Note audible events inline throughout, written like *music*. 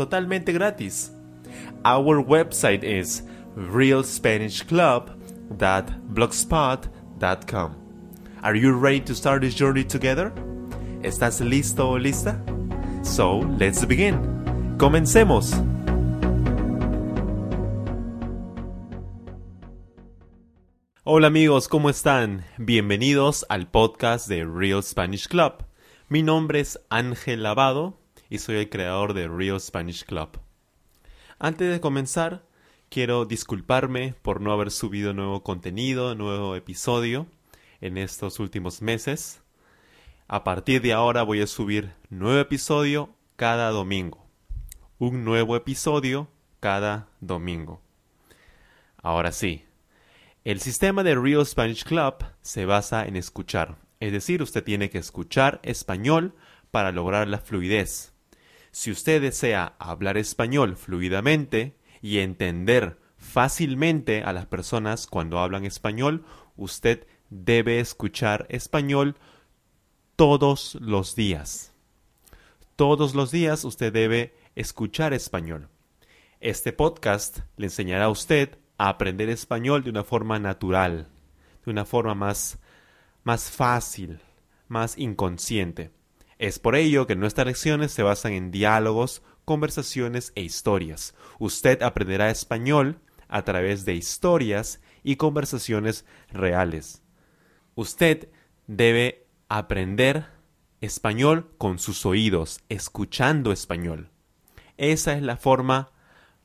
totalmente gratis. Our website is realspanishclub.blogspot.com. Are you ready to start this journey together? ¿Estás listo o lista? So, let's begin. Comencemos. Hola amigos, ¿cómo están? Bienvenidos al podcast de Real Spanish Club. Mi nombre es Ángel Lavado y soy el creador de Real Spanish Club. Antes de comenzar, quiero disculparme por no haber subido nuevo contenido, nuevo episodio en estos últimos meses. A partir de ahora voy a subir nuevo episodio cada domingo. Un nuevo episodio cada domingo. Ahora sí, el sistema de Real Spanish Club se basa en escuchar, es decir, usted tiene que escuchar español para lograr la fluidez. Si usted desea hablar español fluidamente y entender fácilmente a las personas cuando hablan español, usted debe escuchar español todos los días. Todos los días usted debe escuchar español. Este podcast le enseñará a usted a aprender español de una forma natural, de una forma más, más fácil, más inconsciente. Es por ello que nuestras lecciones se basan en diálogos, conversaciones e historias. Usted aprenderá español a través de historias y conversaciones reales. Usted debe aprender español con sus oídos, escuchando español. Esa es la forma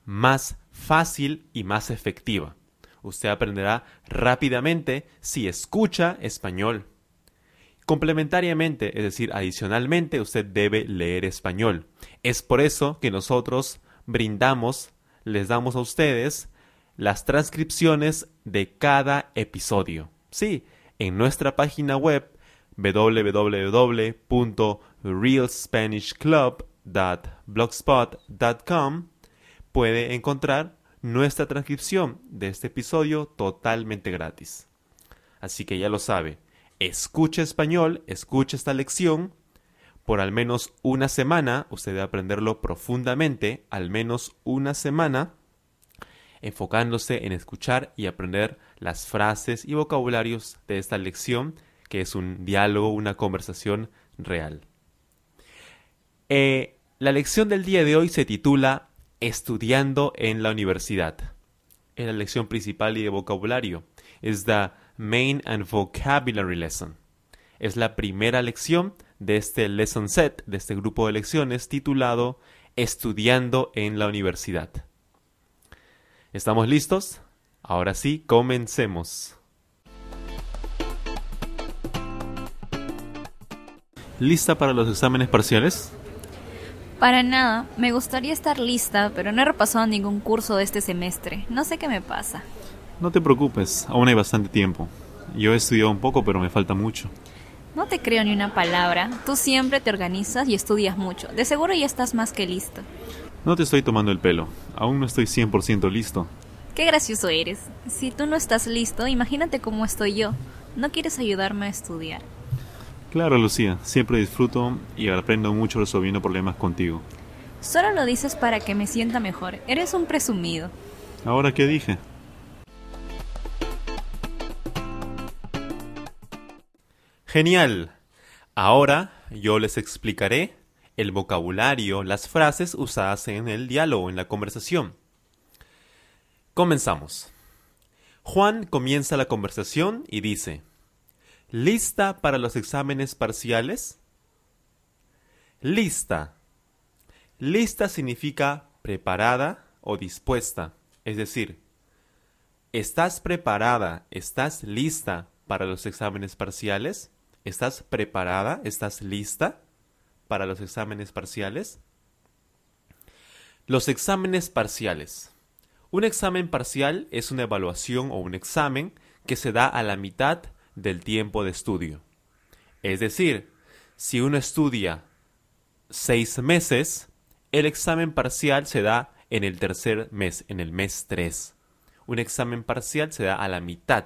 más fácil y más efectiva. Usted aprenderá rápidamente si escucha español. Complementariamente, es decir, adicionalmente, usted debe leer español. Es por eso que nosotros brindamos, les damos a ustedes las transcripciones de cada episodio. Sí, en nuestra página web www.realspanishclub.blogspot.com puede encontrar nuestra transcripción de este episodio totalmente gratis. Así que ya lo sabe, escuche español, escuche esta lección. Por al menos una semana, usted debe aprenderlo profundamente, al menos una semana, enfocándose en escuchar y aprender las frases y vocabularios de esta lección, que es un diálogo, una conversación real. Eh, la lección del día de hoy se titula Estudiando en la universidad. Es la lección principal y de vocabulario. Es the main and vocabulary lesson. Es la primera lección de este lesson set, de este grupo de lecciones titulado Estudiando en la universidad. ¿Estamos listos? Ahora sí, comencemos. ¿Lista para los exámenes parciales? Para nada, me gustaría estar lista, pero no he repasado ningún curso de este semestre. No sé qué me pasa. No te preocupes, aún hay bastante tiempo. Yo he estudiado un poco, pero me falta mucho. No te creo ni una palabra. Tú siempre te organizas y estudias mucho. De seguro ya estás más que listo. No te estoy tomando el pelo. Aún no estoy 100% listo. Qué gracioso eres. Si tú no estás listo, imagínate cómo estoy yo. ¿No quieres ayudarme a estudiar? Claro, Lucía. Siempre disfruto y aprendo mucho resolviendo problemas contigo. Solo lo dices para que me sienta mejor. Eres un presumido. ¿Ahora qué dije? Genial. Ahora yo les explicaré el vocabulario, las frases usadas en el diálogo, en la conversación. Comenzamos. Juan comienza la conversación y dice, ¿Lista para los exámenes parciales? Lista. Lista significa preparada o dispuesta. Es decir, ¿estás preparada, estás lista para los exámenes parciales? ¿Estás preparada, estás lista para los exámenes parciales? Los exámenes parciales. Un examen parcial es una evaluación o un examen que se da a la mitad del tiempo de estudio. Es decir, si uno estudia seis meses, el examen parcial se da en el tercer mes, en el mes 3. Un examen parcial se da a la mitad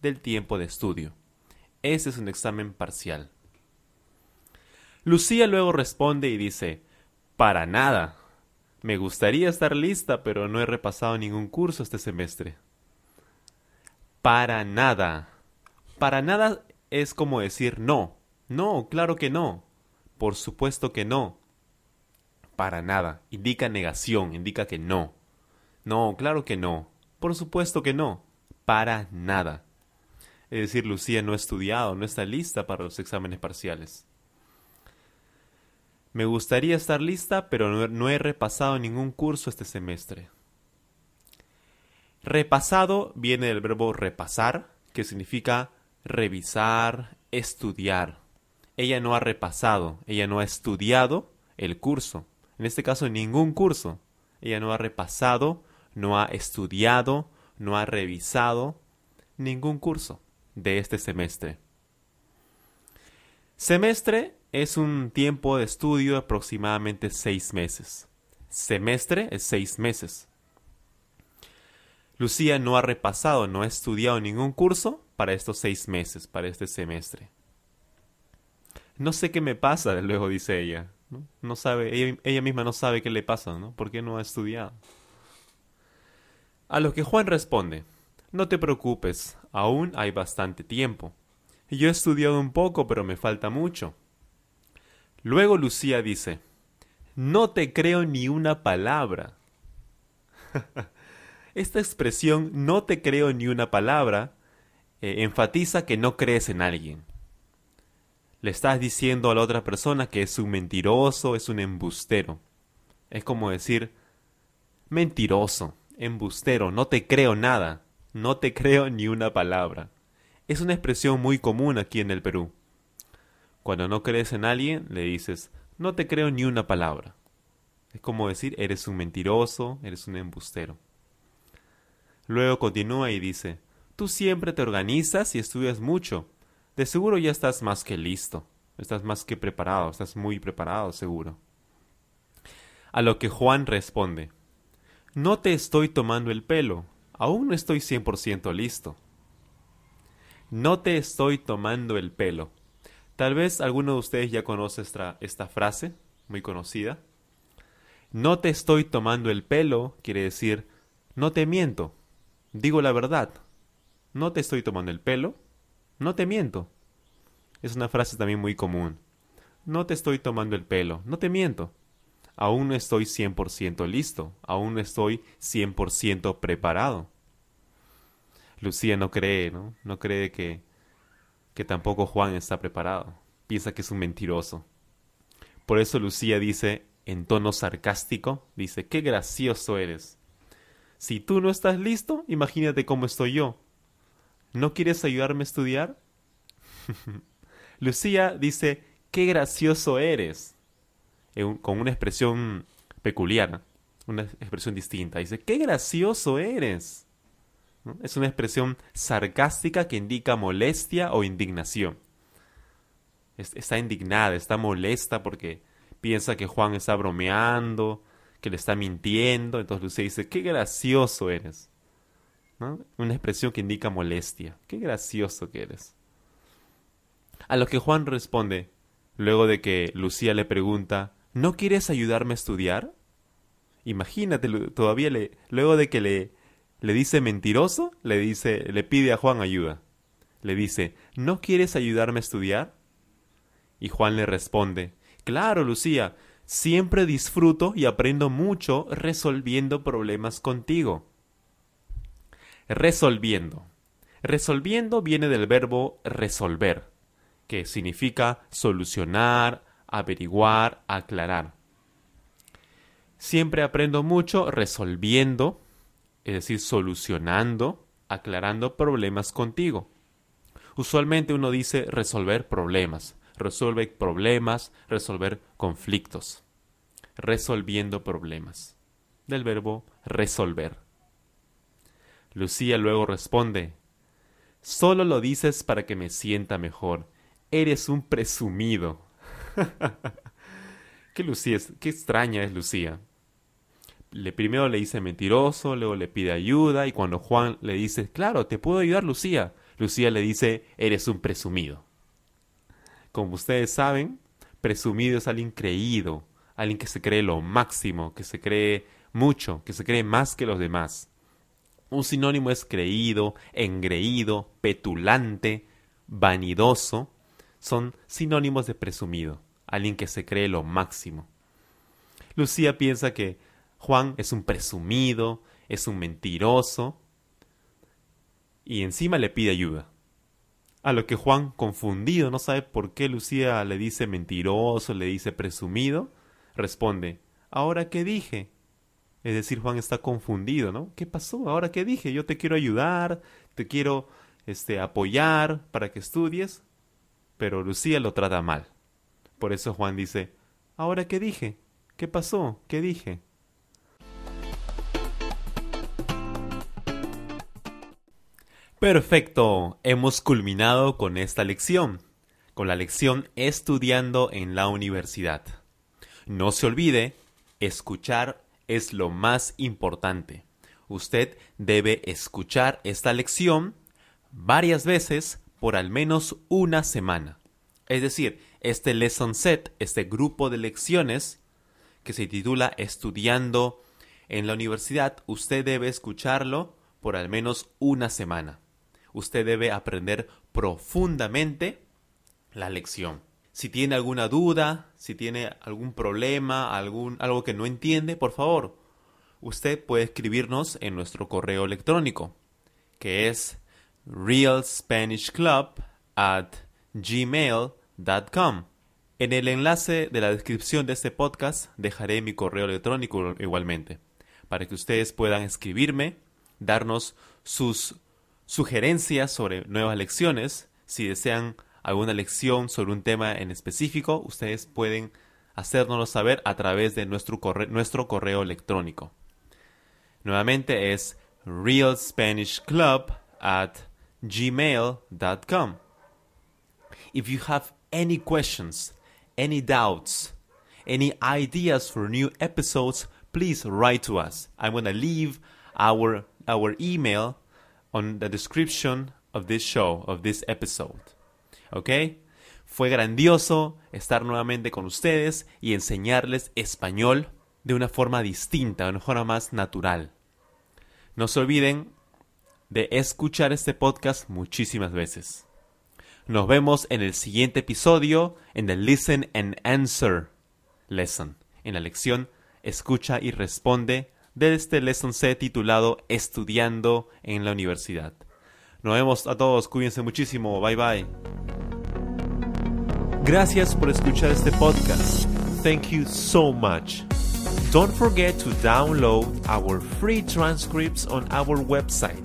del tiempo de estudio. Ese es un examen parcial. Lucía luego responde y dice, para nada. Me gustaría estar lista, pero no he repasado ningún curso este semestre. Para nada. Para nada es como decir no. No, claro que no. Por supuesto que no. Para nada. Indica negación, indica que no. No, claro que no. Por supuesto que no. Para nada. Es decir, Lucía no ha estudiado, no está lista para los exámenes parciales. Me gustaría estar lista, pero no, he repasado ningún curso este semestre. Repasado viene del verbo repasar, que significa revisar, estudiar. Ella no ha repasado, ella no ha estudiado el curso. En este caso, ningún curso. Ella no ha repasado, no ha estudiado, no ha revisado ningún curso de este semestre. Semestre es un tiempo de estudio de aproximadamente seis meses. Semestre es seis meses. Lucía no ha repasado, no ha estudiado ningún curso para estos seis meses, para este semestre. No sé qué me pasa, *laughs* luego dice ella. No, sabe, ella, ella, misma no sabe qué le pasa, ¿no? ¿Por qué no ha estudiado? A lo que Juan responde, no te preocupes, aún hay bastante tiempo. Yo he estudiado un poco, pero me falta mucho. Luego Lucía dice, no te creo ni una palabra. *laughs* Esta expresión no te creo ni una palabra eh, enfatiza que no crees en alguien. Le estás diciendo a la otra persona que es un mentiroso, es un embustero. Es como decir, mentiroso, embustero, no te creo nada, no te creo ni una palabra. Es una expresión muy común aquí en el Perú. Cuando no crees en alguien, le dices, no te creo ni una palabra. Es como decir, eres un mentiroso, eres un embustero. Luego continúa y dice, tú siempre te organizas y estudias mucho. De seguro ya estás más que listo, estás más que preparado, estás muy preparado seguro. A lo que Juan responde, no te estoy tomando el pelo, aún no estoy 100% listo. No te estoy tomando el pelo. Tal vez alguno de ustedes ya conoce esta, esta frase, muy conocida. No te estoy tomando el pelo quiere decir, no te miento, digo la verdad. No te estoy tomando el pelo, no te miento. Es una frase también muy común. No te estoy tomando el pelo, no te miento aún no estoy 100% listo, aún no estoy 100% preparado. Lucía no cree, ¿no? No cree que, que tampoco Juan está preparado. Piensa que es un mentiroso. Por eso Lucía dice, en tono sarcástico, dice, qué gracioso eres. Si tú no estás listo, imagínate cómo estoy yo. ¿No quieres ayudarme a estudiar? *laughs* Lucía dice, qué gracioso eres con una expresión peculiar, una expresión distinta. Dice, qué gracioso eres. Es una expresión sarcástica que indica molestia o indignación. está indignada, está molesta porque piensa que Juan está bromeando, que le está mintiendo. Entonces Lucía dice, qué gracioso eres. Una expresión que indica molestia. Qué gracioso que eres. A lo que Juan responde, luego de que Lucía le pregunta, ¿No quieres ayudarme a estudiar? Imagínate, todavía le, luego de que le, le dice mentiroso, le dice, le pide a Juan ayuda. Le dice, ¿no quieres ayudarme a estudiar? Y Juan le responde, Claro, Lucía, siempre disfruto y aprendo mucho resolviendo problemas contigo. Resolviendo. Resolviendo viene del verbo resolver, que significa solucionar, averiguar, aclarar. Siempre aprendo mucho resolviendo, es decir, solucionando, aclarando problemas contigo. Usualmente uno dice resolver problemas, resolver problemas, resolver conflictos, resolviendo problemas. del verbo resolver. Lucía luego responde, Solo lo dices para que me sienta mejor. Eres un presumido. *laughs* qué Lucía qué extraña es Lucía. Le primero le dice mentiroso, luego le pide ayuda y cuando Juan le dice, "Claro, te puedo ayudar, Lucía." Lucía le dice, "Eres un presumido." Como ustedes saben, presumido es alguien creído, alguien que se cree lo máximo, que se cree mucho, que se cree más que los demás. Un sinónimo es creído, engreído, petulante, vanidoso. Son sinónimos de presumido, alguien que se cree lo máximo. Lucía piensa que Juan es un presumido, es un mentiroso, y encima le pide ayuda. A lo que Juan, confundido, no sabe por qué Lucía le dice mentiroso, le dice presumido, responde, ¿ahora qué dije? Es decir, Juan está confundido, ¿no? ¿Qué pasó? ¿Ahora qué dije? Yo te quiero ayudar, te quiero este, apoyar para que estudies, pero Lucía lo trata mal. Por eso Juan dice, ¿ahora qué dije? ¿Qué pasó? ¿Qué dije? Perfecto, hemos culminado con esta lección, con la lección Estudiando en la Universidad. No se olvide, escuchar es lo más importante. Usted debe escuchar esta lección varias veces por al menos una semana. Es decir, este lesson set, este grupo de lecciones que se titula Estudiando en la universidad, usted debe escucharlo por al menos una semana usted debe aprender profundamente la lección. Si tiene alguna duda, si tiene algún problema, algún, algo que no entiende, por favor, usted puede escribirnos en nuestro correo electrónico, que es realspanishclub at. En el enlace de la descripción de este podcast dejaré mi correo electrónico igualmente, para que ustedes puedan escribirme, darnos sus sugerencias sobre nuevas lecciones. Si desean alguna lección sobre un tema en específico, ustedes pueden hacérnoslo saber a través de nuestro correo, nuestro correo electrónico. Nuevamente es realspanishclub at gmail.com. If you have any questions, any doubts, any ideas for new episodes, please write to us. I'm going to leave our, our email on the description of this show, of this episode. ¿Ok? Fue grandioso estar nuevamente con ustedes y enseñarles español de una forma distinta, de una forma más natural. No se olviden de escuchar este podcast muchísimas veces. Nos vemos en el siguiente episodio en el Listen and Answer lesson, en la lección Escucha y responde de este lesson C titulado Estudiando en la Universidad. Nos vemos a todos, cuídense muchísimo, bye bye. Gracias por escuchar este podcast. Thank you so much. Don't forget to download our free transcripts on our website,